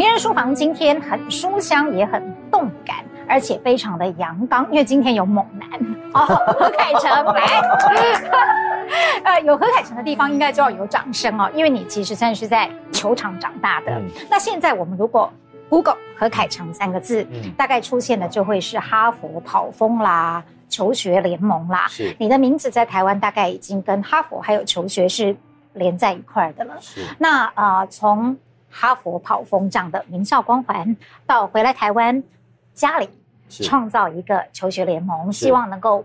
名人书房今天很书香，也很动感，而且非常的阳刚，因为今天有猛男 哦，何凯成来。呃，有何凯成的地方，应该就要有掌声哦，因为你其实算是在球场长大的。嗯、那现在我们如果 Google 何凯成三个字，嗯、大概出现的就会是哈佛跑风啦、求学联盟啦。是，你的名字在台湾大概已经跟哈佛还有求学是连在一块的了。是，那呃，从哈佛跑风这样的名校光环，到回来台湾家里创造一个求学联盟，希望能够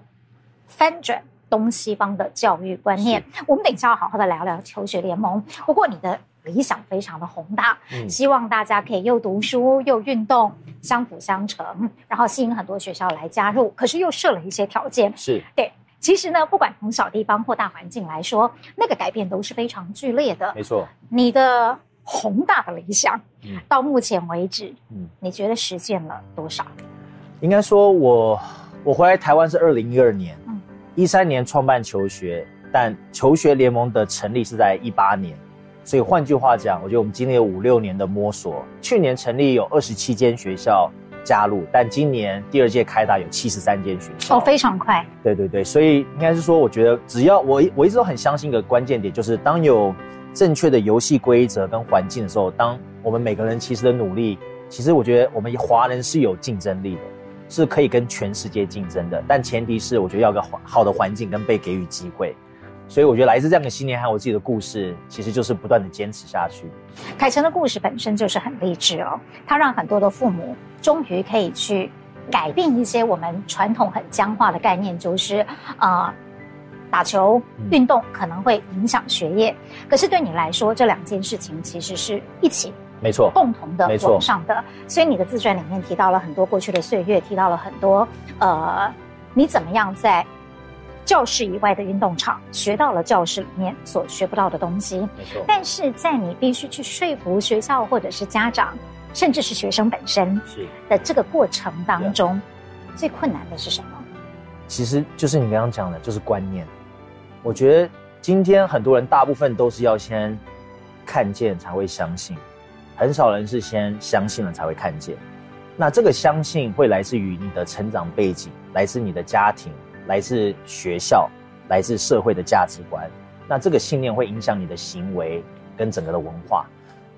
翻转。东西方的教育观念，我们等一下要好好的聊聊求学联盟。不过你的理想非常的宏大，嗯，希望大家可以又读书又运动，相辅相成，然后吸引很多学校来加入。可是又设了一些条件，是对。其实呢，不管从小地方或大环境来说，那个改变都是非常剧烈的。没错，你的宏大的理想，嗯，到目前为止，嗯，你觉得实现了多少？应该说我我回来台湾是二零一二年。一三年创办求学，但求学联盟的成立是在一八年，所以换句话讲，我觉得我们经历了五六年的摸索。去年成立有二十七间学校加入，但今年第二届开打有七十三间学校。哦，非常快。对对对，所以应该是说，我觉得只要我我一直都很相信一个关键点，就是当有正确的游戏规则跟环境的时候，当我们每个人其实的努力，其实我觉得我们华人是有竞争力的。是可以跟全世界竞争的，但前提是我觉得要个好的环境跟被给予机会，所以我觉得来自这样的信念还有我自己的故事，其实就是不断的坚持下去。凯成的故事本身就是很励志哦，他让很多的父母终于可以去改变一些我们传统很僵化的概念，就是啊、呃，打球运动可能会影响学业，嗯、可是对你来说，这两件事情其实是一起。没错，共同的往上的，所以你的自传里面提到了很多过去的岁月，提到了很多呃，你怎么样在教室以外的运动场学到了教室里面所学不到的东西。没错，但是在你必须去说服学校或者是家长，甚至是学生本身的这个过程当中，最困难的是什么？其实就是你刚刚讲的，就是观念。我觉得今天很多人大部分都是要先看见才会相信。很少人是先相信了才会看见，那这个相信会来自于你的成长背景，来自你的家庭，来自学校，来自社会的价值观。那这个信念会影响你的行为跟整个的文化，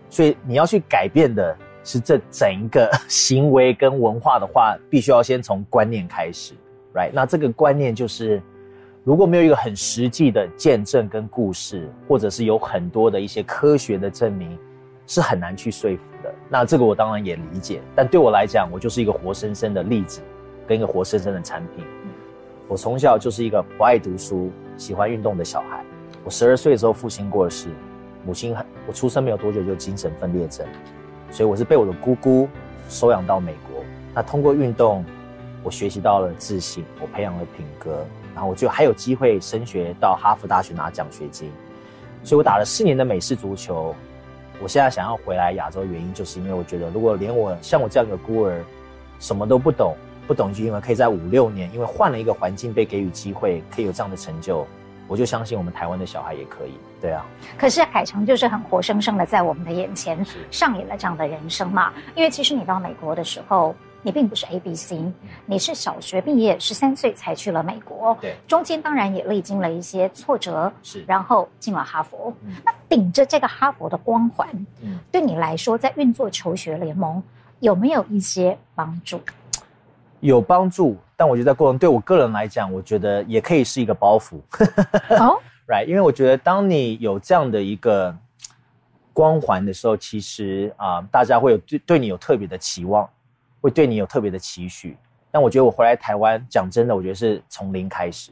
所以你要去改变的是这整一个 行为跟文化的话，必须要先从观念开始，right？那这个观念就是，如果没有一个很实际的见证跟故事，或者是有很多的一些科学的证明。是很难去说服的。那这个我当然也理解，但对我来讲，我就是一个活生生的例子，跟一个活生生的产品。我从小就是一个不爱读书、喜欢运动的小孩。我十二岁的时候，父亲过世，母亲很，我出生没有多久就精神分裂症，所以我是被我的姑姑收养到美国。那通过运动，我学习到了自信，我培养了品格，然后我就还有机会升学到哈佛大学拿奖学金。所以我打了四年的美式足球。我现在想要回来亚洲，原因就是因为我觉得，如果连我像我这样一个孤儿，什么都不懂，不懂一句英文，可以在五六年，因为换了一个环境，被给予机会，可以有这样的成就，我就相信我们台湾的小孩也可以。对啊。可是海城就是很活生生的在我们的眼前上演了这样的人生嘛？因为其实你到美国的时候。你并不是 A B C，你是小学毕业，十三岁才去了美国。对，中间当然也历经了一些挫折，是，然后进了哈佛。嗯，那顶着这个哈佛的光环，嗯，对你来说，在运作求学联盟有没有一些帮助？有帮助，但我觉得在过程对我个人来讲，我觉得也可以是一个包袱。哦，Right，因为我觉得当你有这样的一个光环的时候，其实啊，大家会有对对你有特别的期望。会对你有特别的期许，但我觉得我回来台湾，讲真的，我觉得是从零开始，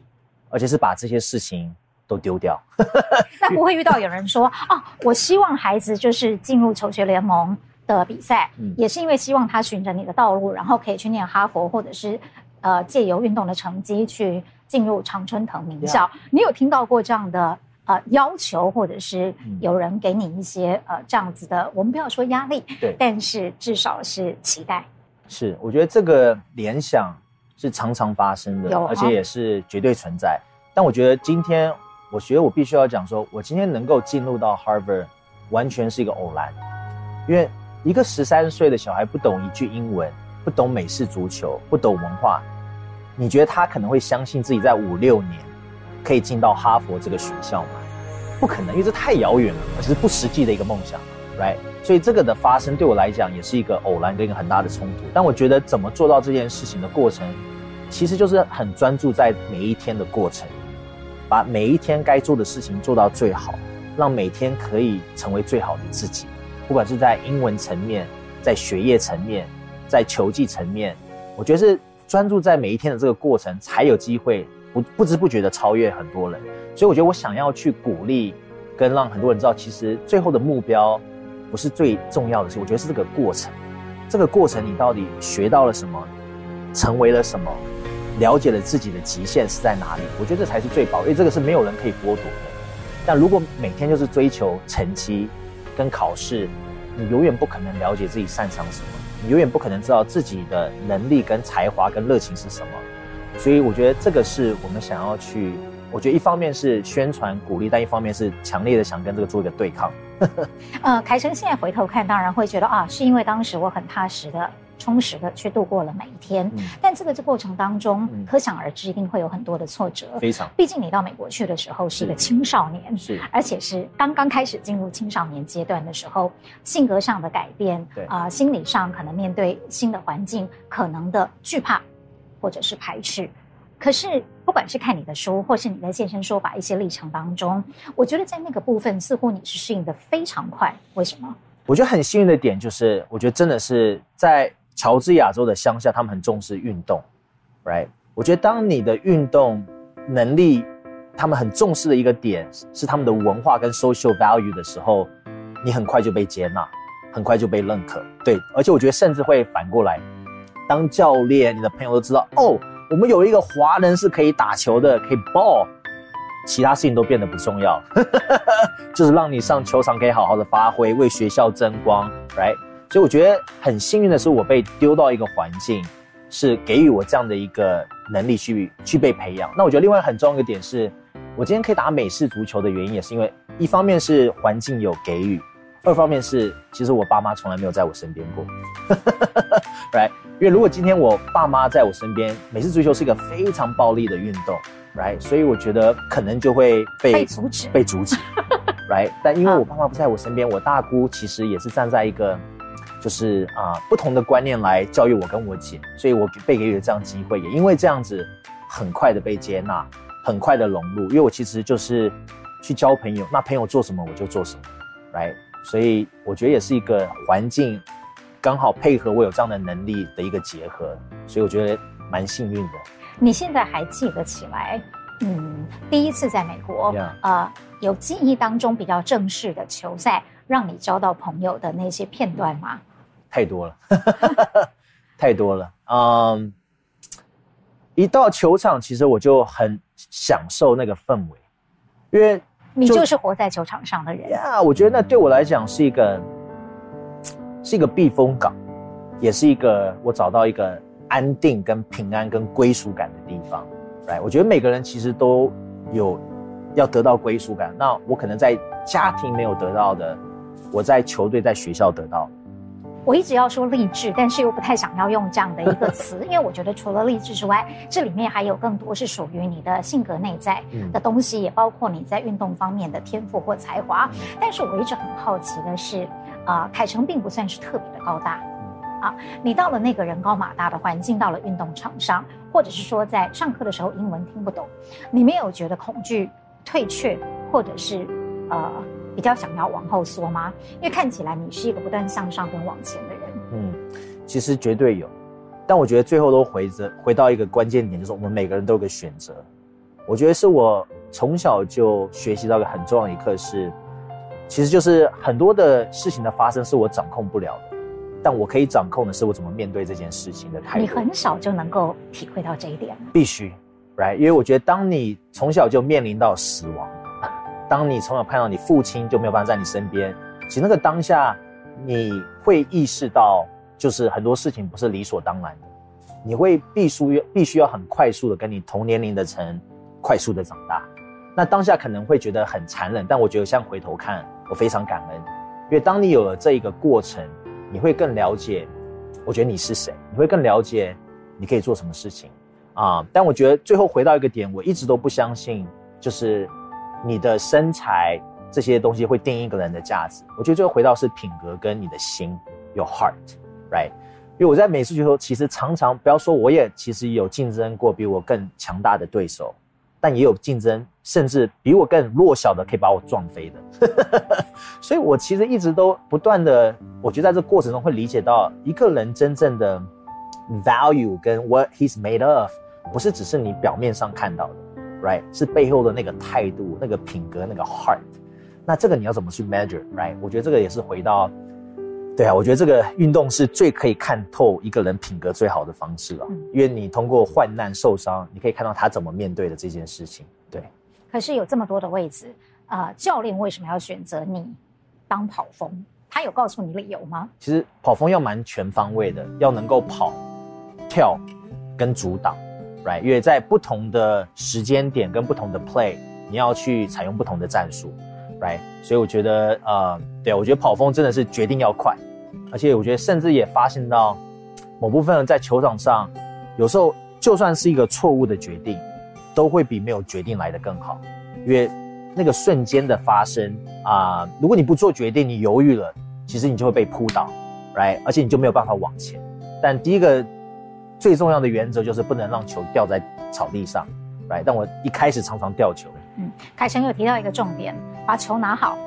而且是把这些事情都丢掉。那不会遇到有人说哦，我希望孩子就是进入求学联盟的比赛，嗯，也是因为希望他循着你的道路，然后可以去念哈佛，或者是呃借由运动的成绩去进入常春藤名校。你有听到过这样的呃要求，或者是有人给你一些呃这样子的，我们不要说压力，对，但是至少是期待。是，我觉得这个联想是常常发生的，而且也是绝对存在。但我觉得今天，我觉得我必须要讲说，我今天能够进入到 Harvard，完全是一个偶然，因为一个十三岁的小孩不懂一句英文，不懂美式足球，不懂文化，你觉得他可能会相信自己在五六年可以进到哈佛这个学校吗？不可能，因为这太遥远了，而且是不实际的一个梦想，right？所以这个的发生对我来讲也是一个偶然跟一个很大的冲突。但我觉得怎么做到这件事情的过程，其实就是很专注在每一天的过程，把每一天该做的事情做到最好，让每天可以成为最好的自己。不管是在英文层面，在学业层面，在球技层面，我觉得是专注在每一天的这个过程，才有机会不不知不觉的超越很多人。所以我觉得我想要去鼓励，跟让很多人知道，其实最后的目标不是最重要的事，我觉得是这个过程。这个过程你到底学到了什么，成为了什么，了解了自己的极限是在哪里？我觉得这才是最宝贵，因为这个是没有人可以剥夺的。但如果每天就是追求成绩，跟考试，你永远不可能了解自己擅长什么，你永远不可能知道自己的能力跟才华跟热情是什么。所以我觉得这个是我们想要去，我觉得一方面是宣传鼓励，但一方面是强烈的想跟这个做一个对抗。呃，凯成现在回头看，当然会觉得啊，是因为当时我很踏实的。充实的去度过了每一天，嗯、但这个这过程当中，嗯、可想而知，一定会有很多的挫折。非常，毕竟你到美国去的时候是一个青少年，是，而且是刚刚开始进入青少年阶段的时候，性格上的改变，对啊、呃，心理上可能面对新的环境，可能的惧怕或者是排斥。可是，不管是看你的书，或是你在健身说法一些历程当中，我觉得在那个部分，似乎你是适应的非常快。为什么？我觉得很幸运的点就是，我觉得真的是在。乔治亚州的乡下，他们很重视运动，right？我觉得当你的运动能力，他们很重视的一个点是他们的文化跟 social value 的时候，你很快就被接纳，很快就被认可。对，而且我觉得甚至会反过来，当教练，你的朋友都知道，哦，我们有一个华人是可以打球的，可以 ball，其他事情都变得不重要，就是让你上球场可以好好的发挥，为学校争光，right？所以我觉得很幸运的是，我被丢到一个环境，是给予我这样的一个能力去去被培养。那我觉得另外很重要一个点是，我今天可以打美式足球的原因，也是因为一方面是环境有给予，二方面是其实我爸妈从来没有在我身边过，right？因为如果今天我爸妈在我身边，美式足球是一个非常暴力的运动，right？所以我觉得可能就会被被阻止，被阻止，right？但因为我爸妈不在我身边，我大姑其实也是站在一个。就是啊、呃，不同的观念来教育我跟我姐，所以我被给予了这样机会，也因为这样子，很快的被接纳，很快的融入。因为我其实就是去交朋友，那朋友做什么我就做什么，right？所以我觉得也是一个环境刚好配合我有这样的能力的一个结合，所以我觉得蛮幸运的。你现在还记得起来，嗯，第一次在美国.呃，有记忆当中比较正式的球赛，让你交到朋友的那些片段吗？太多了，太多了。嗯，一到球场，其实我就很享受那个氛围，因为就你就是活在球场上的人。呀，我觉得那对我来讲是一个，是一个避风港，也是一个我找到一个安定、跟平安、跟归属感的地方。来，我觉得每个人其实都有要得到归属感。那我可能在家庭没有得到的，我在球队、在学校得到。我一直要说励志，但是又不太想要用这样的一个词，因为我觉得除了励志之外，这里面还有更多是属于你的性格内在的东西，也包括你在运动方面的天赋或才华。但是我一直很好奇的是，啊，凯成并不算是特别的高大，啊，你到了那个人高马大的环境，到了运动场上，或者是说在上课的时候英文听不懂，你没有觉得恐惧、退却，或者是呃？比较想要往后缩吗？因为看起来你是一个不断向上跟往前的人。嗯，其实绝对有，但我觉得最后都回着回到一个关键点，就是我们每个人都有个选择。我觉得是我从小就学习到一个很重要的一课是，其实就是很多的事情的发生是我掌控不了的，但我可以掌控的是我怎么面对这件事情的态度。你很少就能够体会到这一点。必须，right？因为我觉得当你从小就面临到死亡。当你从小看到你父亲就没有办法在你身边，其实那个当下，你会意识到，就是很多事情不是理所当然的，你会必须必须要很快速的跟你同年龄的人快速的长大，那当下可能会觉得很残忍，但我觉得像回头看，我非常感恩，因为当你有了这一个过程，你会更了解，我觉得你是谁，你会更了解你可以做什么事情。啊。但我觉得最后回到一个点，我一直都不相信，就是你的身材这些东西会定义一个人的价值。我觉得最后回到是品格跟你的心，your heart，right？因为我在美术的时候，其实常常不要说，我也其实有竞争过比我更强大的对手。但也有竞争，甚至比我更弱小的可以把我撞飞的，所以我其实一直都不断的，我觉得在这过程中会理解到一个人真正的 value 跟 what he's made of，不是只是你表面上看到的，right？是背后的那个态度、那个品格、那个 heart。那这个你要怎么去 measure，right？我觉得这个也是回到。对啊，我觉得这个运动是最可以看透一个人品格最好的方式了，嗯，因为你通过患难受伤，你可以看到他怎么面对的这件事情。对，可是有这么多的位置，呃，教练为什么要选择你当跑锋？他有告诉你理由吗？其实跑锋要蛮全方位的，要能够跑、跳跟阻挡，right？因为在不同的时间点跟不同的 play，你要去采用不同的战术。Right，所以我觉得，呃，对，我觉得跑锋真的是决定要快，而且我觉得甚至也发现到，某部分人在球场上，有时候就算是一个错误的决定，都会比没有决定来的更好，因为那个瞬间的发生啊，如果你不做决定，你犹豫了，其实你就会被扑倒，Right，而且你就没有办法往前。但第一个最重要的原则就是不能让球掉在草地上，Right，但我一开始常常掉球。嗯，凯晨有提到一个重点，把球拿好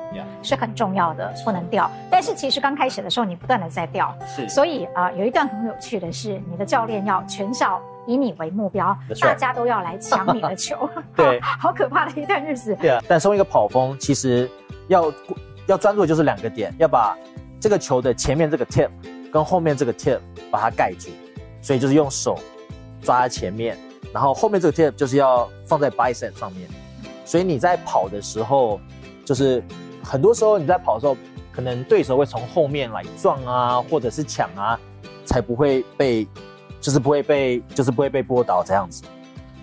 是很重要的，不能掉。但是其实刚开始的时候，你不断的在掉，是。所以啊、呃，有一段很有趣的是，你的教练要全校以你为目标大家都要来抢你的球，对，好可怕的一段日子。对啊，但身为一个跑锋，其实要要专注的就是两个点，要把这个球的前面这个 tip 跟后面这个 tip 把它盖住，所以就是用手抓在前面，然后后面这个 tip 就是要放在 bicep 上面。所以你在跑的时候，就是很多时候你在跑的时候，可能对手会从后面来撞啊，或者是抢啊，才不会被，就是不会被，就是不会被拨倒这样子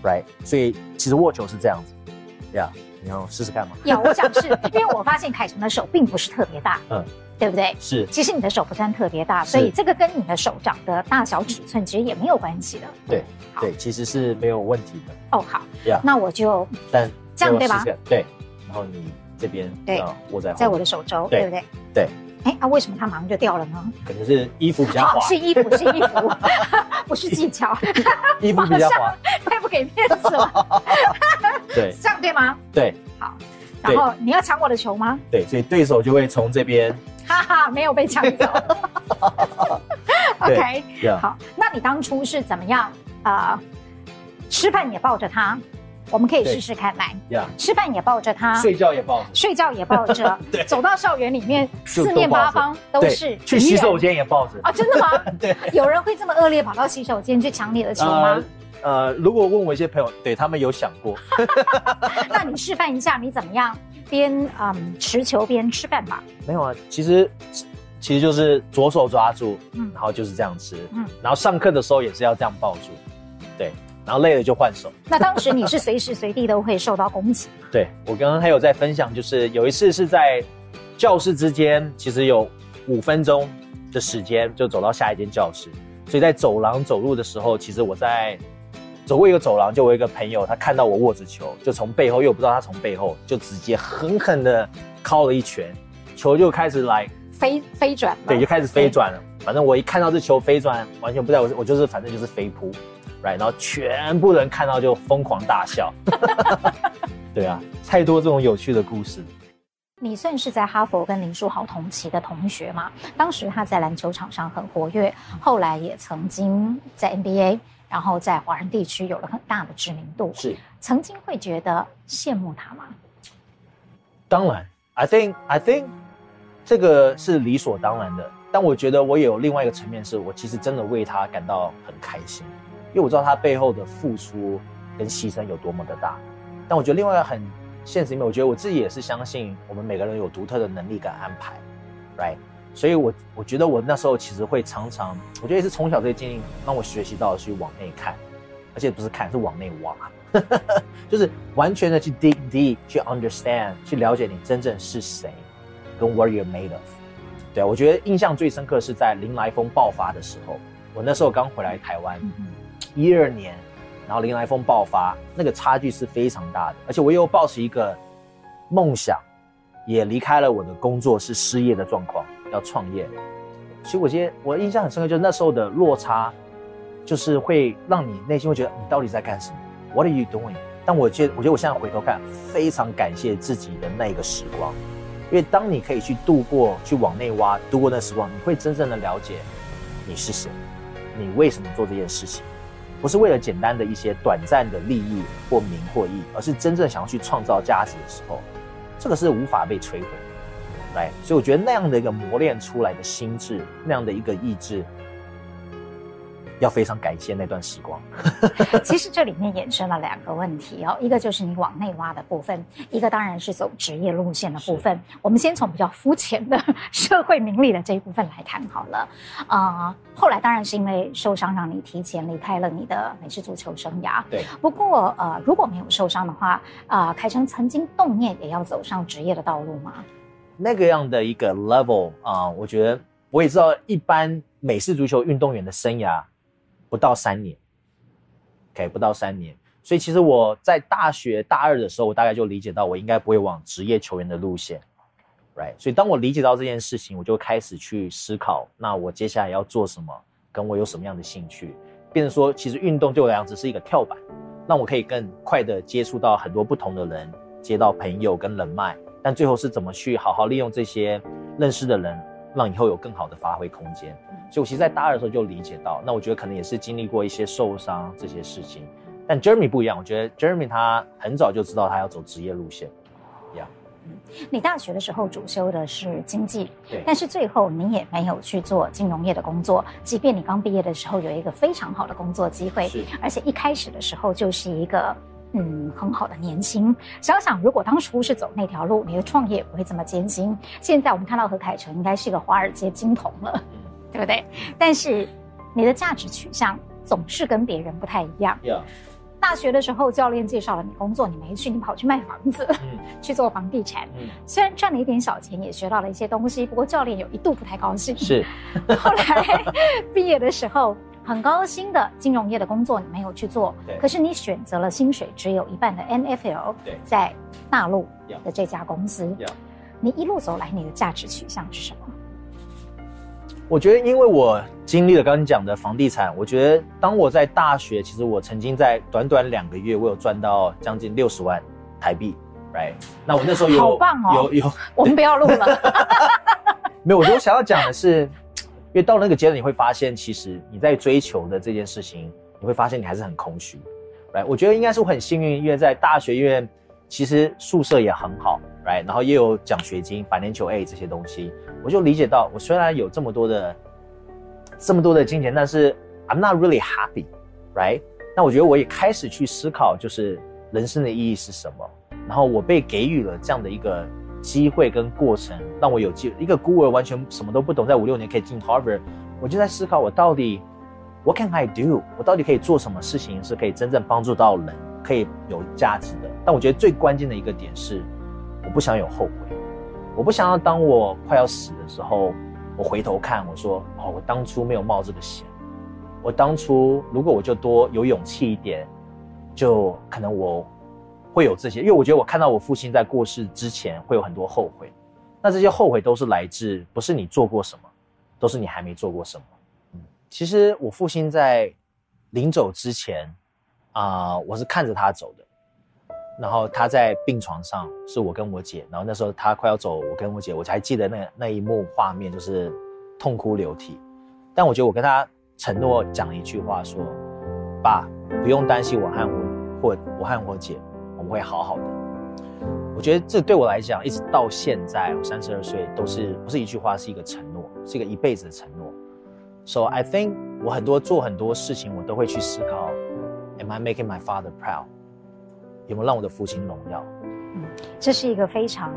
，right？所以其实握球是这样子，对啊，你要试试看吗？有，我想试，因为我发现凯成的手并不是特别大，嗯，对不对？是，其实你的手不算特别大，所以这个跟你的手掌的大小尺寸其实也没有关系的。对，对，其实是没有问题的。哦，好，那我就，但。这样对吧？对，然后你这边对握在在我的手肘，对不对？对。哎，啊，为什么它马上就掉了呢？可能是衣服比较滑。是衣服，是衣服，不是技巧。衣服比较滑，太不给面子了。对，这样对吗？对。好，然后你要抢我的球吗？对，所以对手就会从这边。哈哈，没有被抢走。OK，好，那你当初是怎么样啊？吃饭也抱着他。我们可以试试看，来，yeah. 吃饭也抱着他，睡觉也抱着，睡觉也抱着，对，走到校园里面，四面八方都是，去洗手间也抱着啊，真的吗？对，有人会这么恶劣跑到洗手间去抢你的球吗？呃，呃，如果问我一些朋友，对他们有想过，那你示范一下，你怎么样边嗯持球边吃饭吧？没有啊，其实其实就是左手抓住，嗯，然后就是这样吃，嗯，然后上课的时候也是要这样抱住，对。然后累了就换手。那当时你是随时随地都会受到攻击？对，我刚刚还有在分享，就是有一次是在教室之间，其实有五分钟的时间就走到下一间教室，所以在走廊走路的时候，其实我在走过一个走廊，就我一个朋友他看到我握着球，就从背后，又不知道他从背后就直接狠狠的敲了一拳，球就开始来飞飞转，对，就开始飞转了。反正我一看到这球飞转，完全不知道我我就是反正就是飞扑。Right, 然后全部人看到就疯狂大笑。对啊，太多这种有趣的故事。你算是在哈佛跟林书豪同期的同学吗？当时他在篮球场上很活跃，后来也曾经在 NBA，然后在华人地区有了很大的知名度。是，曾经会觉得羡慕他吗？当然，I think I think 这个是理所当然的。但我觉得我也有另外一个层面，是我其实真的为他感到很开心。因为我知道他背后的付出跟牺牲有多么的大，但我觉得另外一个很现实里面，我觉得我自己也是相信我们每个人有独特的能力跟安排，right？所以我我觉得我那时候其实会常常，我觉得也是从小这些经历让我学习到的去往内看，而且不是看，是往内挖，就是完全的去 dig deep，去 understand，去了解你真正是谁，跟 what you're made of。对啊，我觉得印象最深刻是在林来疯爆发的时候，我那时候刚回来台湾，一二年，然后林来疯爆发，那个差距是非常大的，而且我又抱持一个梦想，也离开了我的工作是失业的状况，要创业。其实我觉得我印象很深刻，就是那时候的落差，就是会让你内心会觉得你到底在干什么？What are you doing？但我觉得，我觉得我现在回头看，非常感谢自己的那个时光。因为当你可以去度过，去往内挖，度过那时光，你会真正的了解你是谁，你为什么做这件事情，不是为了简单的一些短暂的利益或名或义，而是真正想要去创造价值的时候，这个是无法被摧毁。来，所以我觉得那样的一个磨练出来的心智，那样的一个意志。要非常感谢那段时光。其实这里面衍生了两个问题哦，一个就是你往内挖的部分，一个当然是走职业路线的部分。我们先从比较肤浅的 社会名利的这一部分来谈好了。啊、呃，后来当然是因为受伤让你提前离开了你的美式足球生涯。对。不过呃，如果没有受伤的话，啊、呃，凯成曾经动念也要走上职业的道路吗？那个样的一个 level 啊、我觉得我也知道，一般美式足球运动员的生涯。不到三年，OK，不到三年，所以其实我在大学大二的时候，我大概就理解到我应该不会往职业球员的路线，right？所以当我理解到这件事情，我就开始去思考，那我接下来要做什么，跟我有什么样的兴趣，变成说，其实运动对我来讲只是一个跳板，让我可以更快的接触到很多不同的人，接到朋友跟人脉，但最后是怎么去好好利用这些认识的人，让以后有更好的发挥空间。所以，我其实，在大二的时候就理解到，那我觉得可能也是经历过一些受伤这些事情。但 Jeremy 不一样，我觉得 Jeremy 他很早就知道他要走职业路线。一样。嗯，你大学的时候主修的是经济，对，但是最后你也没有去做金融业的工作，即便你刚毕业的时候有一个非常好的工作机会，是，而且一开始的时候就是一个嗯很好的年薪。想想如果当初是走那条路，你的创业也不会这么艰辛。现在我们看到何凯成应该是一个华尔街金童了。对不对？但是你的价值取向总是跟别人不太一样。Yeah. 大学的时候，教练介绍了你工作，你没去，你跑去卖房子，嗯、去做房地产。嗯、虽然赚了一点小钱，也学到了一些东西，不过教练有一度不太高兴。是。后来毕业的时候，很高薪的金融业的工作你没有去做，对可是你选择了薪水只有一半的 NFL，对在大陆的这家公司。你一路走来，你的价值取向是什么？我觉得，因为我经历了刚刚你讲的房地产，我觉得当我在大学，其实我曾经在短短两个月，我有赚到将近六十万台币，right？那我那时候有好棒哦，有有，我们不要录了。没有，我觉得我想要讲的是，因因为到了那个阶段，你会发现，其实你在追求的这件事情，你会发现你还是很空虚，right？我觉得应该是我很幸运，因为在大学院。其实宿舍也很好，right？然后也有奖学金、financial aid 这些东西，我就理解到，我虽然有这么多的这么多的金钱，但是 I'm not really happy，right？那我觉得我也开始去思考，就是人生的意义是什么。然后我被给予了这样的一个机会跟过程，让我有机会一个孤儿完全什么都不懂，在五六年可以进 Harvard，我就在思考，我到底 What can I do？我到底可以做什么事情是可以真正帮助到人，可以有价值的？但我觉得最关键的一个点是，我不想有后悔，我不想要当我快要死的时候，我回头看，我说哦，我当初没有冒这个险，我当初如果我就多有勇气一点，就可能我会有这些。因为我觉得我看到我父亲在过世之前会有很多后悔，那这些后悔都是来自不是你做过什么，都是你还没做过什么。嗯，其实我父亲在临走之前啊，我是看着他走的。然后他在病床上，是我跟我姐。然后那时候他快要走，我跟我姐，我才记得那那一幕画面，就是痛哭流涕。但我觉得我跟他承诺讲一句话说，爸，不用担心我和我或我和我姐，我会好好的。我觉得这对我来讲，一直到现在我三十二岁，都是不是一句话，是一个承诺，是一个一辈子的承诺。So I think 我很多做很多事情，我都会去思考，Am I making my father proud？有没有让我的父亲荣耀？嗯，这是一个非常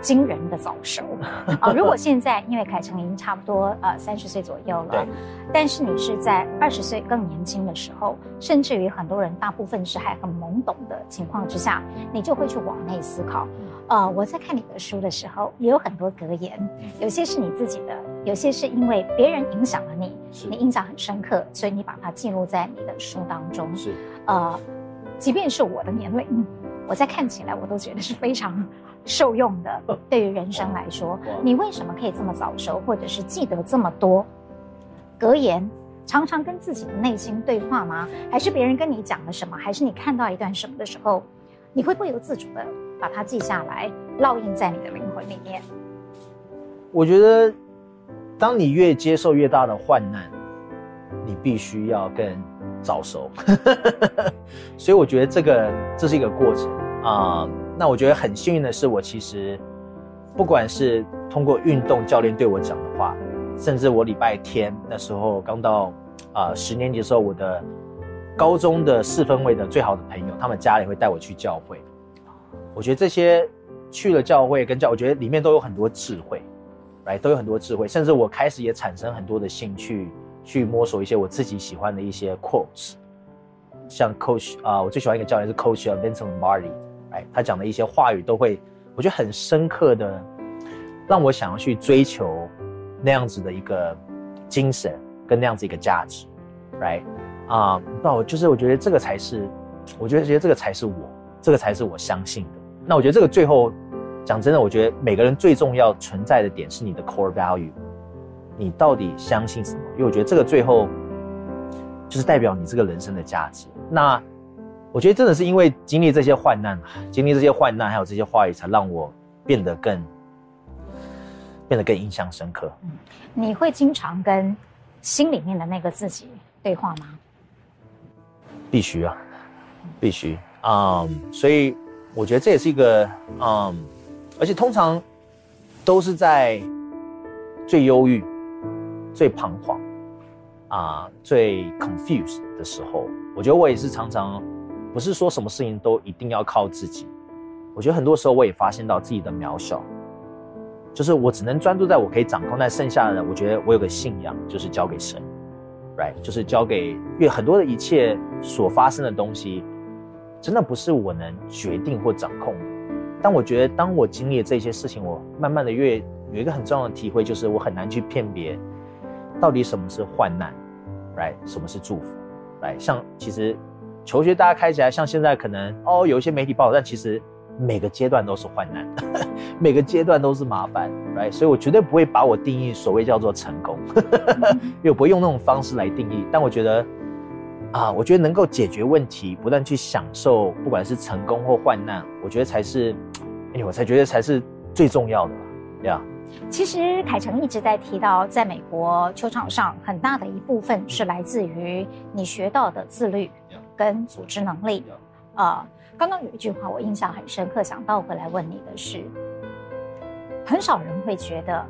惊人的早熟 啊！如果现在因为凯成已经差不多呃三十岁左右了，对但是你是在二十岁更年轻的时候，甚至于很多人大部分是还很懵懂的情况之下，你就会去往内思考。呃，我在看你的书的时候，也有很多格言，有些是你自己的，有些是因为别人影响了你，你印象很深刻，所以你把它记录在你的书当中。是，呃，即便是我的年龄，我在看起来我都觉得是非常受用的。对于人生来说，你为什么可以这么早熟，或者是记得这么多格言？常常跟自己的内心对话吗？还是别人跟你讲了什么？还是你看到一段什么的时候，你会不由自主的把它记下来，烙印在你的灵魂里面？我觉得，当你越接受越大的患难，你必须要更早熟。所以我觉得这个这是一个过程啊、呃。那我觉得很幸运的是，我其实不管是通过运动教练对我讲的话。甚至我礼拜天那时候刚到，啊、十年级的时候，我的高中的四分卫的最好的朋友，他们家里会带我去教会。我觉得这些去了教会跟教，我觉得里面都有很多智慧，来都有很多智慧。甚至我开始也产生很多的兴趣，去摸索一些我自己喜欢的一些 quotes，像 Coach 啊、我最喜欢一个教练是 Coach Vincent Lombardi，哎，他讲的一些话语都会，我觉得很深刻的，让我想要去追求。那样子的一个精神跟那样子一个价值，right 啊，那我就是我觉得这个才是，我觉得觉得这个才是我，这个才是我相信的。那我觉得这个最后讲真的，我觉得每个人最重要存在的点是你的 core value，你到底相信什么？因为我觉得这个最后就是代表你这个人生的价值。那我觉得真的是因为经历这些患难，经历这些患难，还有这些话语，才让我变得更。变得更印象深刻。嗯，你会经常跟心里面的那个自己对话吗？必须啊，必须啊。Um, 所以我觉得这也是一个嗯，um, 而且通常都是在最忧郁、最彷徨啊、uh, 最 confused 的时候。我觉得我也是常常不是说什么事情都一定要靠自己。我觉得很多时候我也发现到自己的渺小。就是我只能专注在我可以掌控，但剩下的，我觉得我有个信仰，就是交给神，right？就是交给，因为很多的一切所发生的东西，真的不是我能决定或掌控的。但我觉得，当我经历这些事情，我慢慢的越有一个很重要的体会，就是我很难去辨别，到底什么是患难，right？什么是祝福，right？像其实求学大家开起来，像现在可能哦有一些媒体报道，但其实。每个阶段都是患难，每个阶段都是麻烦来所以我绝对不会把我定义所谓叫做成功，因为我不会用那种方式来定义。但我觉得，啊，我觉得能够解决问题，不断去享受，不管是成功或患难，我觉得才是，哎，我才觉得才是最重要的，对吧？其实凯成一直在提到，在美国球场上，很大的一部分是来自于你学到的自律跟组织能力，啊。刚刚有一句话我印象很深刻，想倒回来问你的是：很少人会觉得，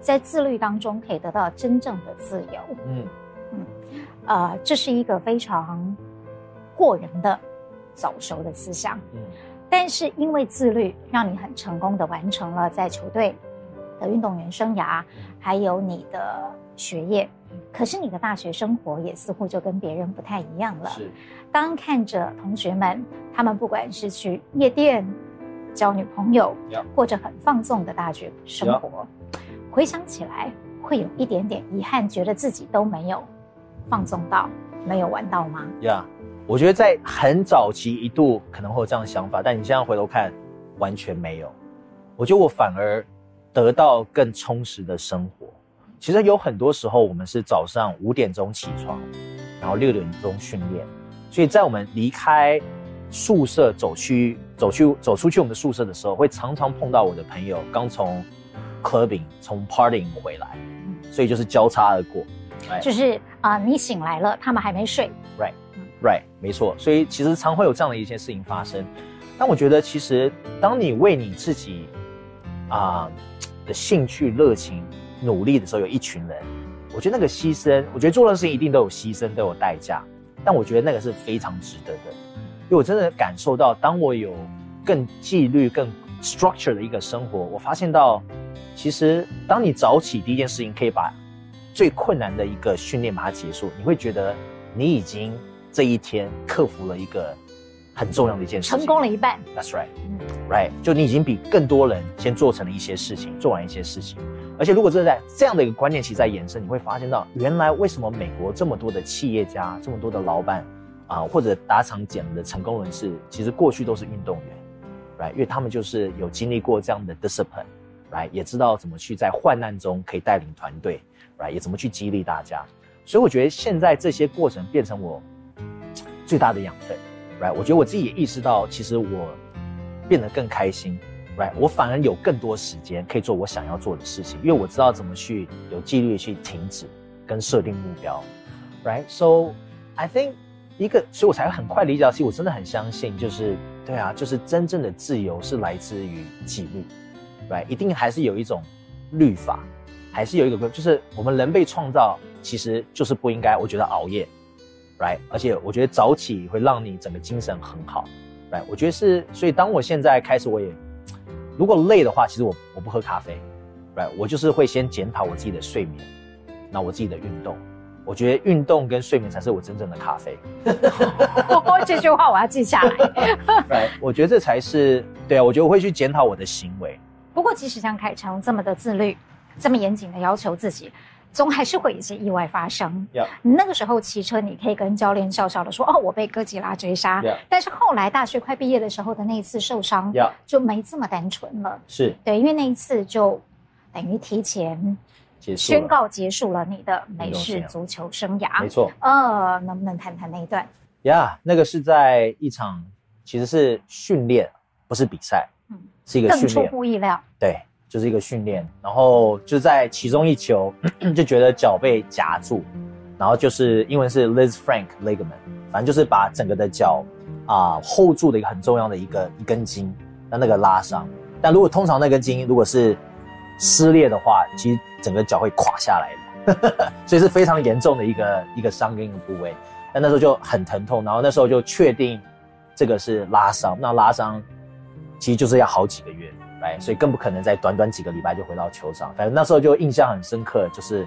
在自律当中可以得到真正的自由。嗯嗯，呃，这是一个非常过人的早熟的思想。嗯，但是因为自律，让你很成功的完成了在球队的运动员生涯，还有你的学业。可是你的大学生活也似乎就跟别人不太一样了。是，当看着同学们，他们不管是去夜店、交女朋友，过着很放纵的大学生活，回想起来会有一点点遗憾，觉得自己都没有放纵到，没有玩到吗？呀，我觉得在很早期一度可能会有这样的想法，但你现在回头看，完全没有。我觉得我反而得到更充实的生活。其实有很多时候，我们是早上五点钟起床，然后六点钟训练。所以在我们离开宿舍走去走去走出去我们的宿舍的时候，会常常碰到我的朋友刚从 clubbing 从 partying 回来，所以就是交叉而过。就是啊、呃，你醒来了，他们还没睡。Right，right，没错。所以其实常会有这样的一些事情发生。但我觉得，其实当你为你自己啊、呃、的兴趣热情。努力的时候有一群人，我觉得那个牺牲，我觉得做的事情一定都有牺牲，都有代价，但我觉得那个是非常值得的，因为我真的感受到，当我有更纪律、更 structure 的一个生活，我发现到，其实当你早起第一件事情可以把最困难的一个训练把它结束，你会觉得你已经这一天克服了一个很重要的一件事情，成功了一半。That's right。嗯，right？就你已经比更多人先做成了一些事情，做完一些事情。而且如果真的在这样的一个观念其实在延伸，你会发现到原来为什么美国这么多的企业家，这么多的老板啊、或者打场简的成功人士，其实过去都是运动员，right？因为他们就是有经历过这样的 discipline，right？也知道怎么去在患难中可以带领团队，right？也怎么去激励大家。所以我觉得现在这些过程变成我最大的养分，right？我觉得我自己也意识到，其实我。变得更开心，right？我反而有更多时间可以做我想要做的事情，因为我知道怎么去有纪律去停止跟设定目标，right？So I think 一个，所以我才很快理解到，其实我真的很相信，就是对啊，就是真正的自由是来自于纪律，right？一定还是有一种律法，还是有一个规，就是我们人被创造其实就是不应该，我觉得熬夜，right？而且我觉得早起会让你整个精神很好。来，我觉得是，所以当我现在开始，我也如果累的话，其实我我不喝咖啡，来，我就是会先检讨我自己的睡眠，那我自己的运动，我觉得运动跟睡眠才是我真正的咖啡。这句话我要记下来。来，我觉得这才是对啊，我觉得我会去检讨我的行为。不过，即使像凯成这么的自律，这么严谨的要求自己。总还是会有一些意外发生。那个时候骑车，你可以跟教练笑笑的说：“哦，我被哥吉拉追杀。”但是后来大学快毕业的时候的那一次受伤.就没这么单纯了。是对，因为那一次就等于提前宣告结束了你的美式足球生涯。没错。呃，能不能谈谈那一段？呀，yeah, 那个是在一场其实是训练，不是比赛。嗯，是一个训练。更出乎意料。对。就是一个训练，然后就在其中一球 就觉得脚被夹住，然后就是英文是 Lis Frank ligament，反正就是把整个的脚啊 hold 住的一个很重要的一个一根筋，那那个拉伤。但如果通常那根筋如果是撕裂的话，其实整个脚会垮下来的，所以是非常严重的一个一个伤跟一个部位。但那时候就很疼痛，然后那时候就确定这个是拉伤，那拉伤其实就是要好几个月。来，所以更不可能在短短几个礼拜就回到球场。反正那时候就印象很深刻，就是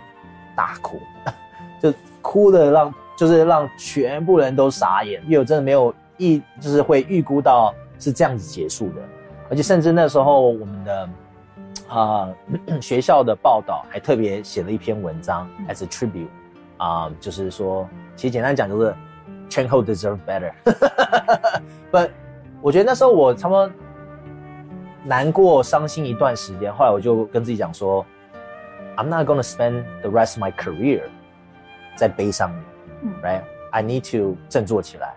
大哭，就哭的让就是让全部人都傻眼，因为我真的没有预就是会预估到是这样子结束的，而且甚至那时候我们的啊、呃、学校的报道还特别写了一篇文章 as a tribute 啊、呃，就是说其实简单讲就是 Cheng-Ho deserve better，不，我觉得那时候我差不多。难过、伤心一段时间，后来我就跟自己讲说：“I'm not gonna spend the rest of my career 在悲伤里，嗯，right？I need to 振作起来，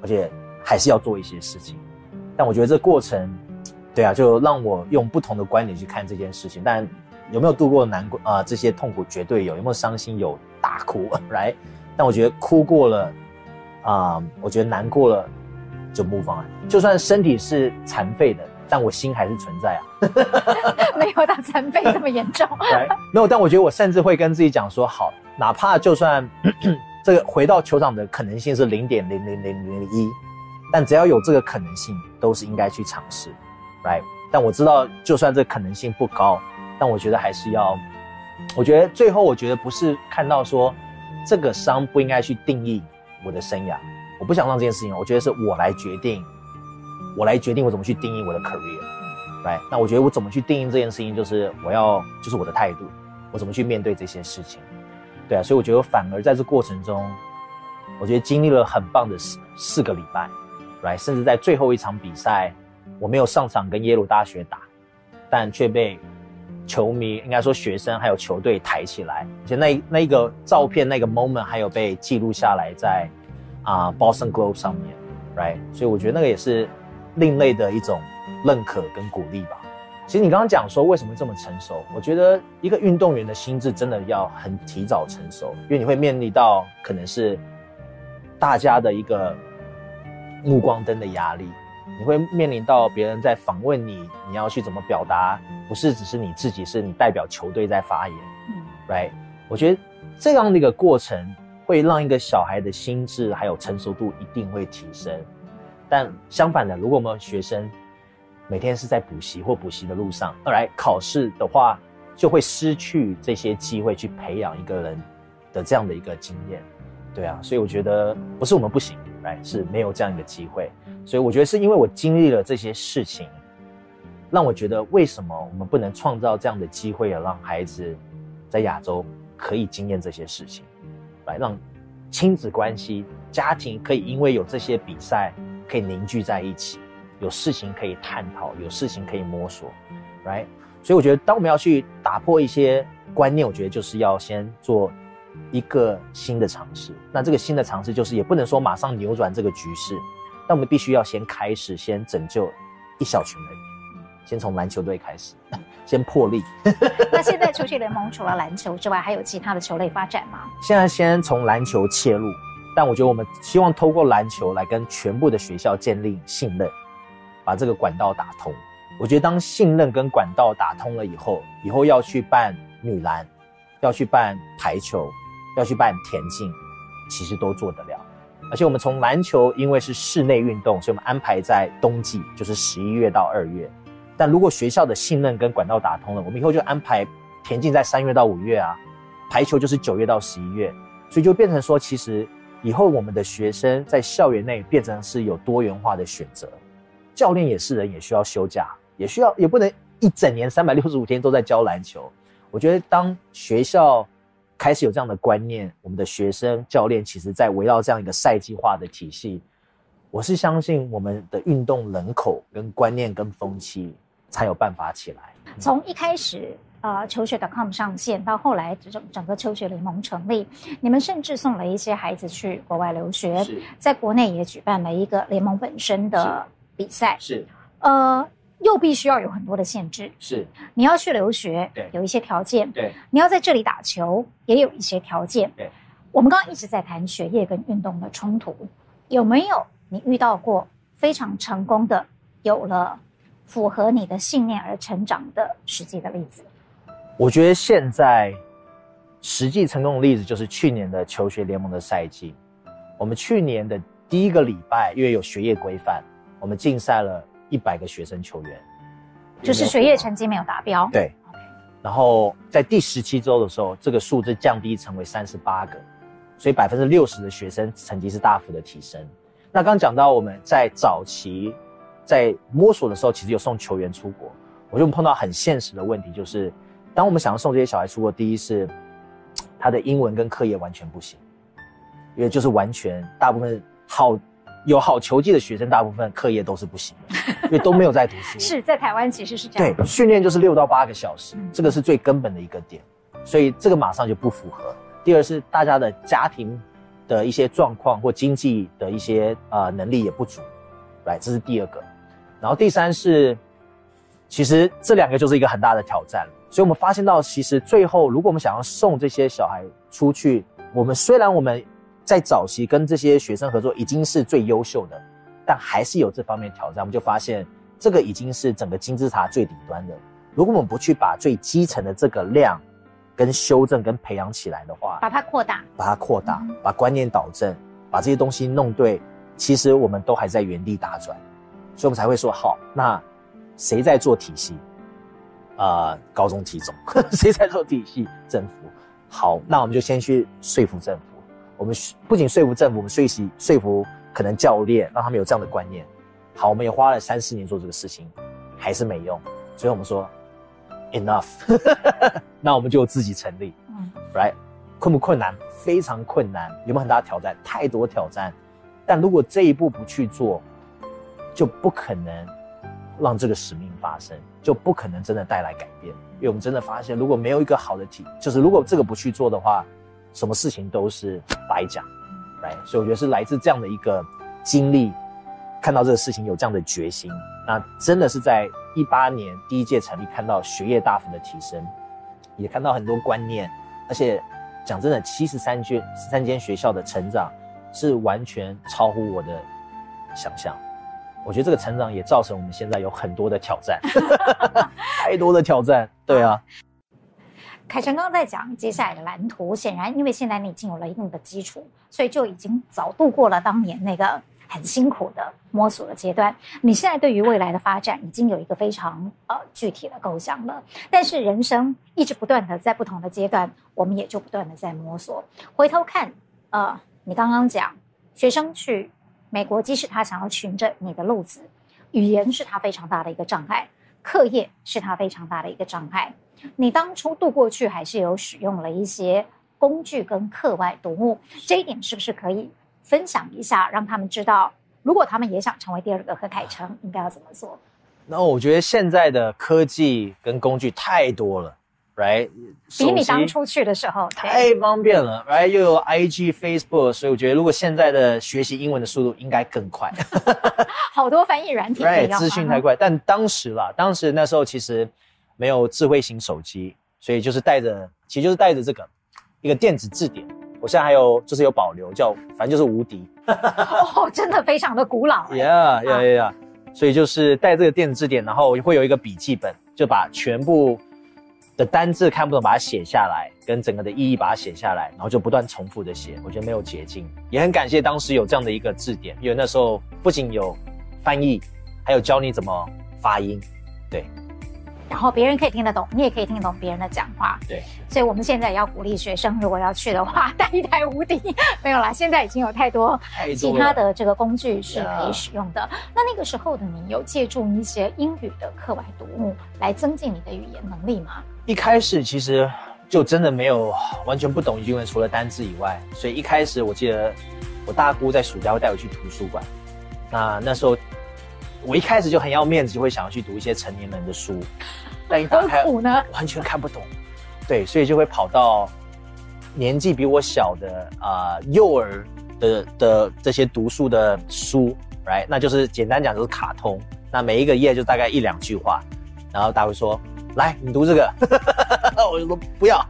而且还是要做一些事情。但我觉得这过程，对啊，就让我用不同的观点去看这件事情。但有没有度过难过啊、呃？这些痛苦绝对有。有没有伤心？有大哭，right？但我觉得哭过了啊、呃，我觉得难过了就 move on。就算身体是残废的。”但我心还是存在啊，没有到残废这么严重。对，没有。但我觉得我甚至会跟自己讲说，好，哪怕就算 这个回到球场的可能性是零点零零零零一，但只要有这个可能性，都是应该去尝试，right？但我知道，就算这可能性不高，但我觉得还是要。我觉得最后，我觉得不是看到说这个伤不应该去定义我的生涯，我不想让这件事情，我觉得是我来决定。我来决定我怎么去定义我的 career，right？那我觉得我怎么去定义这件事情，就是我要，就是我的态度，我怎么去面对这些事情，对啊，所以我觉得反而在这过程中，我觉得经历了很棒的四四个礼拜，right？甚至在最后一场比赛，我没有上场跟耶鲁大学打，但却被球迷，应该说学生还有球队抬起来，而且那那一个照片那个 moment 还有被记录下来在啊、Boston Globe 上面，right？所以我觉得那个也是。另类的一种认可跟鼓励吧。其实你刚刚讲说为什么这么成熟，我觉得一个运动员的心智真的要很提早成熟，因为你会面临到可能是大家的一个目光灯的压力，你会面临到别人在访问你，你要去怎么表达，不是只是你自己，是你代表球队在发言。嗯，right？我觉得这样的一个过程会让一个小孩的心智还有成熟度一定会提升。但相反的，如果我们学生每天是在补习或补习的路上，而来考试的话，就会失去这些机会去培养一个人的这样的一个经验。对啊，所以我觉得不是我们不行，来是没有这样一个机会。所以我觉得是因为我经历了这些事情，让我觉得为什么我们不能创造这样的机会，让孩子在亚洲可以经验这些事情，来让亲子关系、家庭可以因为有这些比赛可以凝聚在一起，有事情可以探讨，有事情可以摸索，right？所以我觉得，当我们要去打破一些观念，我觉得就是要先做一个新的尝试。那这个新的尝试，就是也不能说马上扭转这个局势，但我们必须要先开始，先拯救一小群人。先从篮球队开始，先破例。那现在球学联盟除了篮球之外，还有其他的球类发展吗？现在先从篮球切入，但我觉得我们希望透过篮球来跟全部的学校建立信任，把这个管道打通。我觉得当信任跟管道打通了以后，以后要去办女篮，要去办排球，要去办田径，其实都做得了。而且我们从篮球，因为是室内运动，所以我们安排在冬季，就是十一月到二月。但如果学校的信任跟管道打通了，我们以后就安排田径在三月到五月啊，排球就是九月到十一月，所以就变成说，其实以后我们的学生在校园内变成是有多元化的选择，教练也是人，也需要休假，也需要也不能一整年三百六十五天都在教篮球。我觉得当学校开始有这样的观念，我们的学生教练其实在围绕这样一个赛季化的体系，我是相信我们的运动人口跟观念跟风气。才有办法起来。从一开始，呃，求学 .com 上线到后来整整个求学联盟成立，你们甚至送了一些孩子去国外留学，在国内也举办了一个联盟本身的比赛。是，呃，又必须要有很多的限制。是，你要去留学，对，有一些条件。对，你要在这里打球，也有一些条件。对，我们刚刚一直在谈学业跟运动的冲突，有没有你遇到过非常成功的，有了？符合你的信念而成长的实际的例子，我觉得现在实际成功的例子就是去年的求学联盟的赛季。我们去年的第一个礼拜，因为有学业规范，我们竞赛了一百个学生球员，就是学业成绩没有达标。对。然后在第十七周的时候，这个数字降低成为三十八个，所以百分之六十的学生成绩是大幅的提升。那刚刚讲到我们在早期。在摸索的时候，其实有送球员出国，我就碰到很现实的问题，就是当我们想要送这些小孩出国，第一是他的英文跟课业完全不行，因为就是完全大部分好有好球技的学生，大部分课业都是不行的，因为都没有在读书。是在台湾其实是这样，对，训练就是六到八个小时，这个是最根本的一个点，所以这个马上就不符合。第二是大家的家庭的一些状况或经济的一些呃能力也不足，来，这是第二个。然后第三是，其实这两个就是一个很大的挑战，所以我们发现到，其实最后如果我们想要送这些小孩出去，我们虽然我们在早期跟这些学生合作已经是最优秀的，但还是有这方面挑战。我们就发现，这个已经是整个金字塔最底端的。如果我们不去把最基层的这个量跟修正跟培养起来的话，把它扩大，把它扩大，把观念导正，把这些东西弄对，其实我们都还在原地打转。所以我们才会说好，那谁在做体系？呃，高中体总，谁在做体系？政府。好，那我们就先去说服政府。我们不仅说服政府，我们说服说服可能教练，让他们有这样的观念。好，我们也花了三四年做这个事情，还是没用。所以我们说，enough，那我们就自己成立。嗯，right？困不困难？非常困难。有没有很大的挑战？太多挑战。但如果这一步不去做，就不可能让这个使命发生，就不可能真的带来改变。因为我们真的发现，如果没有一个好的体，就是如果这个不去做的话，什么事情都是白讲，来。所以我觉得是来自这样的一个经历，看到这个事情有这样的决心，那真的是在一八年第一届成立，看到学业大幅的提升，也看到很多观念，而且讲真的，七十三间三间学校的成长是完全超乎我的想象。我觉得这个成长也造成我们现在有很多的挑战，太多的挑战。对啊，凯程刚刚在讲接下来的蓝图，显然因为现在你已经有了一定的基础，所以就已经早度过了当年那个很辛苦的摸索的阶段。你现在对于未来的发展已经有一个非常呃具体的构想了。但是人生一直不断的在不同的阶段，我们也就不断的在摸索。回头看，呃，你刚刚讲学生去。美国，即使他想要循着你的路子，语言是他非常大的一个障碍。课业是他非常大的一个障碍。你当初度过去还是有使用了一些工具跟课外读物，这一点是不是可以分享一下，让他们知道，如果他们也想成为第二个何凯成，应该要怎么做？那我觉得现在的科技跟工具太多了，right？比你当初去的时候太方便了，right？又有 IG、Facebook，所以我觉得如果现在的学习英文的速度应该更快。好多翻译软体，right？资讯太快，但当时啦，当时那时候其实。没有智慧型手机，所以就是带着，其实就是带着这个一个电子字典。我现在还有，就是有保留，叫反正就是无敌。哦，真的非常的古老。Yeah, yeah, yeah. 所以就是带这个电子字典，然后会有一个笔记本，就把全部的单字看不懂把它写下来，跟整个的意义把它写下来，然后就不断重复的写。我觉得没有捷径，也很感谢当时有这样的一个字典，因为那时候不仅有翻译，还有教你怎么发音，对。然后别人可以听得懂，你也可以听得懂别人的讲话。对，所以我们现在也要鼓励学生，如果要去的话，带一台无敌。没有啦，现在已经有太多其他的这个工具是可以使用的。那那个时候的你有借助一些英语的课外读物来增进你的语言能力吗？一开始其实就真的没有完全不懂英文，除了单字以外。所以一开始我记得我大姑在暑假会带我去图书馆，那那时候。我一开始就很要面子，就会想要去读一些成年人的书，但一打开呢，完全看不懂。对，所以就会跑到年纪比我小的啊、呃、幼儿的的这些读书的书，right？那就是简单讲就是卡通，那每一个页就大概一两句话，然后大家会说：“来，你读这个。”我就说不要，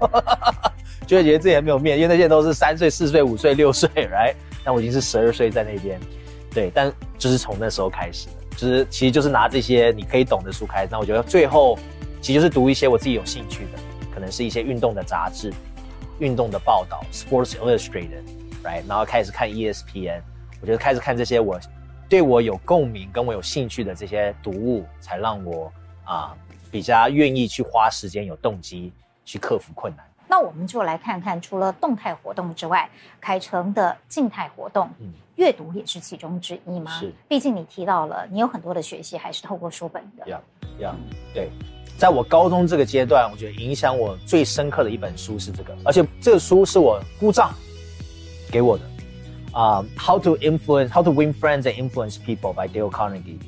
就 会觉得自己很没有面，因为那些都是三岁、四岁、五岁、六岁，right？但我已经是十二岁在那边，对，但就是从那时候开始。就是，其实就是拿这些你可以懂的书开始。那我觉得最后，其实就是读一些我自己有兴趣的，可能是一些运动的杂志、运动的报道 （Sports Illustrated），right？然后开始看 ESPN。我觉得开始看这些我对我有共鸣、跟我有兴趣的这些读物，才让我啊比较愿意去花时间、有动机去克服困难。那我们就来看看，除了动态活动之外，凯成的静态活动，嗯，阅读也是其中之一吗？是，毕竟你提到了，你有很多的学习还是透过书本的。呀呀，对，在我高中这个阶段，我觉得影响我最深刻的一本书是这个，而且这个书是我姑丈给我的，啊、uh,，How to Influence, How to Win Friends and Influence People by Dale Carnegie。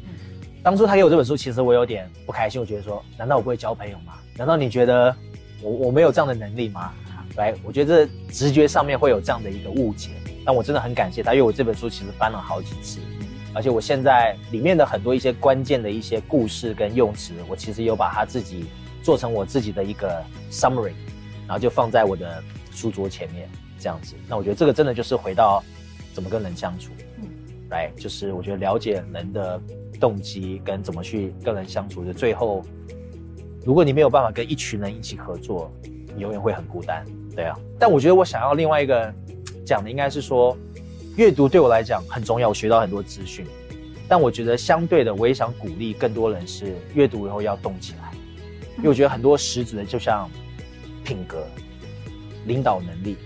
当初他给我这本书，其实我有点不开心，我觉得说，难道我不会交朋友吗？难道你觉得？我我没有这样的能力吗？来，我觉得这直觉上面会有这样的一个误解，但我真的很感谢他，因为我这本书其实翻了好几次，而且我现在里面的很多一些关键的一些故事跟用词，我其实有把它自己做成我自己的一个 summary，然后就放在我的书桌前面这样子。那我觉得这个真的就是回到怎么跟人相处，来，就是我觉得了解人的动机跟怎么去跟人相处的最后。如果你没有办法跟一群人一起合作，你永远会很孤单，对啊。但我觉得我想要另外一个讲的应该是说，阅读对我来讲很重要，我学到很多资讯。但我觉得相对的，我也想鼓励更多人是阅读以后要动起来，因为我觉得很多实质的，就像品格、领导能力、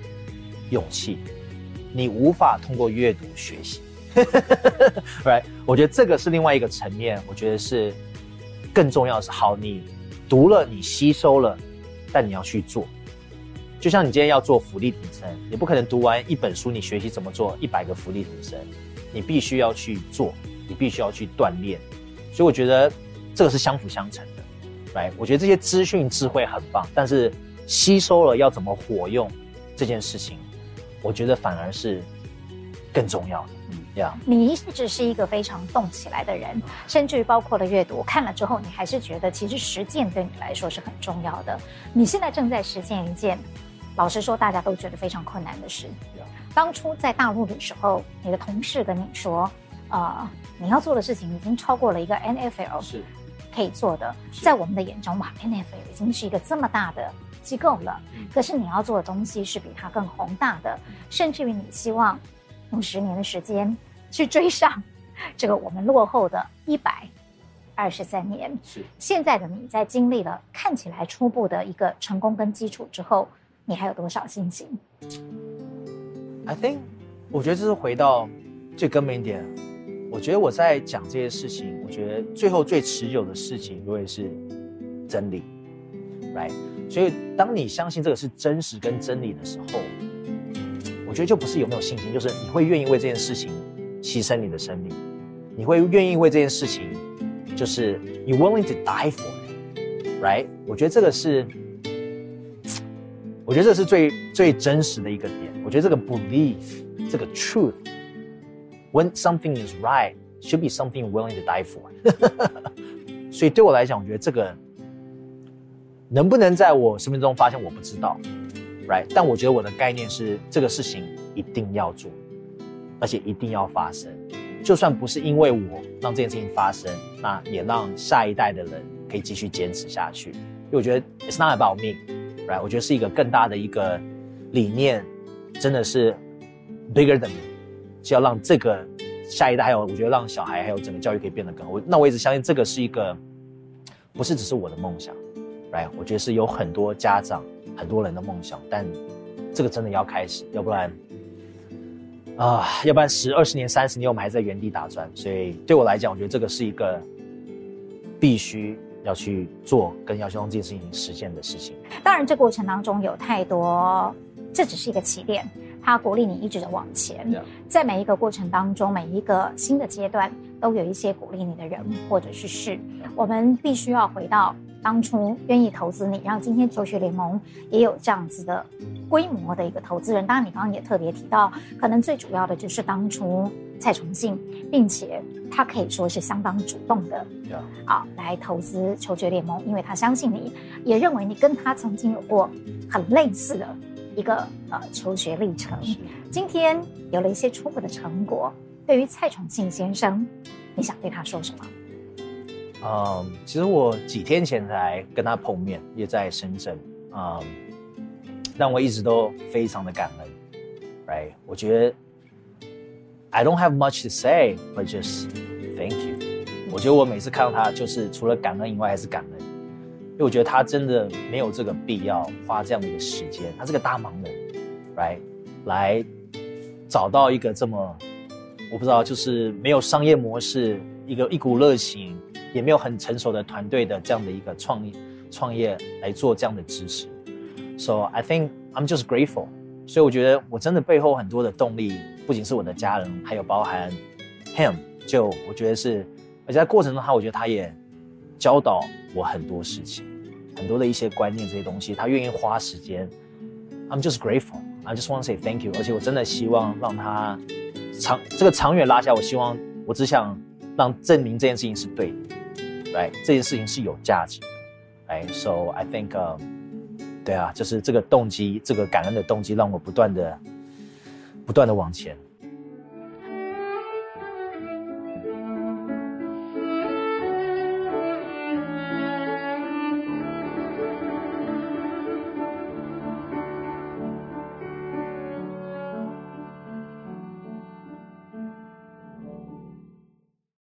勇气，你无法通过阅读学习。right？我觉得这个是另外一个层面，我觉得是更重要的是好你。读了，你吸收了，但你要去做。就像你今天要做福利挺身，你不可能读完一本书，你学习怎么做一百个福利挺身，你必须要去做，你必须要去锻炼。所以我觉得这个是相辅相成的，来，我觉得这些资讯智慧很棒，但是吸收了要怎么活用这件事情，我觉得反而是更重要的。你一直是一个非常动起来的人，甚至于包括了阅读，看了之后，你还是觉得其实实践对你来说是很重要的。你现在正在实践一件，老实说，大家都觉得非常困难的事。当初在大陆的时候，你的同事跟你说，呃，你要做的事情已经超过了一个 NFL 是可以做的。在我们的眼中，哇，NFL 已经是一个这么大的机构了。嗯。可是你要做的东西是比它更宏大的，甚至于你希望。用十年的时间去追上这个我们落后的一百二十三年。是现在的你在经历了看起来初步的一个成功跟基础之后，你还有多少信心？I think，我觉得这是回到最根本一点。我觉得我在讲这些事情，我觉得最后最持久的事情，永远是真理，right？所以当你相信这个是真实跟真理的时候，我觉得就不是有没有信心，就是你会愿意为这件事情牺牲你的生命，你会愿意为这件事情，就是 you willing to die for it，right？我觉得这个是，我觉得这是最最真实的一个点。我觉得这个 belief，这个 truth。When something is right, should be something willing to die for. 所以对我来讲，我觉得这个能不能在我生命中发现，我不知道，right？但我觉得我的概念是，这个事情一定要做，而且一定要发生。就算不是因为我让这件事情发生，那也让下一代的人可以继续坚持下去。因为我觉得 it's not about me, right？我觉得是一个更大的一个理念，真的是 bigger than me。是要让这个下一代，还有我觉得让小孩还有整个教育可以变得更好。那我一直相信这个是一个，不是只是我的梦想，right？我觉得是有很多家长、很多人的梦想，但这个真的要开始，要不然啊，要不然十二十年、三十年我们还在原地打转。所以对我来讲，我觉得这个是一个必须要去做，跟要去让这件事情实现的事情。当然，这过程当中有太多，这只是一个起点。它鼓励你一直的往前.在每一个过程当中，每一个新的阶段，都有一些鼓励你的人或者是事。我们必须要回到当初愿意投资你，让今天求学联盟也有这样子的规模的一个投资人。当然，你刚刚也特别提到，可能最主要的就是当初蔡崇信，并且他可以说是相当主动的.啊，来投资求学联盟，因为他相信你，也认为你跟他曾经有过很类似的。一个呃求学历程，今天有了一些初步的成果。对于蔡崇信先生，你想对他说什么？嗯，其实我几天前才跟他碰面，也在深圳。嗯，但我一直都非常的感恩。Right？我觉得 I don't have much to say, but just thank you。我觉得我每次看到他，就是除了感恩以外，还是感恩。因为我觉得他真的没有这个必要花这样的一个时间，他是个大忙人，right？来找到一个这么我不知道，就是没有商业模式，一个一股热情，也没有很成熟的团队的这样的一个创业创业来做这样的支持。So I think I'm just grateful。所以我觉得我真的背后很多的动力，不仅是我的家人，还有包含 him。就我觉得是，而且在过程中他，我觉得他也。教导我很多事情，很多的一些观念，这些东西，他愿意花时间。I'm just grateful. I just want to say thank you. 而且我真的希望让他长这个长远拉下。我希望我只想让证明这件事情是对的来这件事情是有价值的来 So I think，、um, 对啊，就是这个动机，这个感恩的动机，让我不断的不断的往前。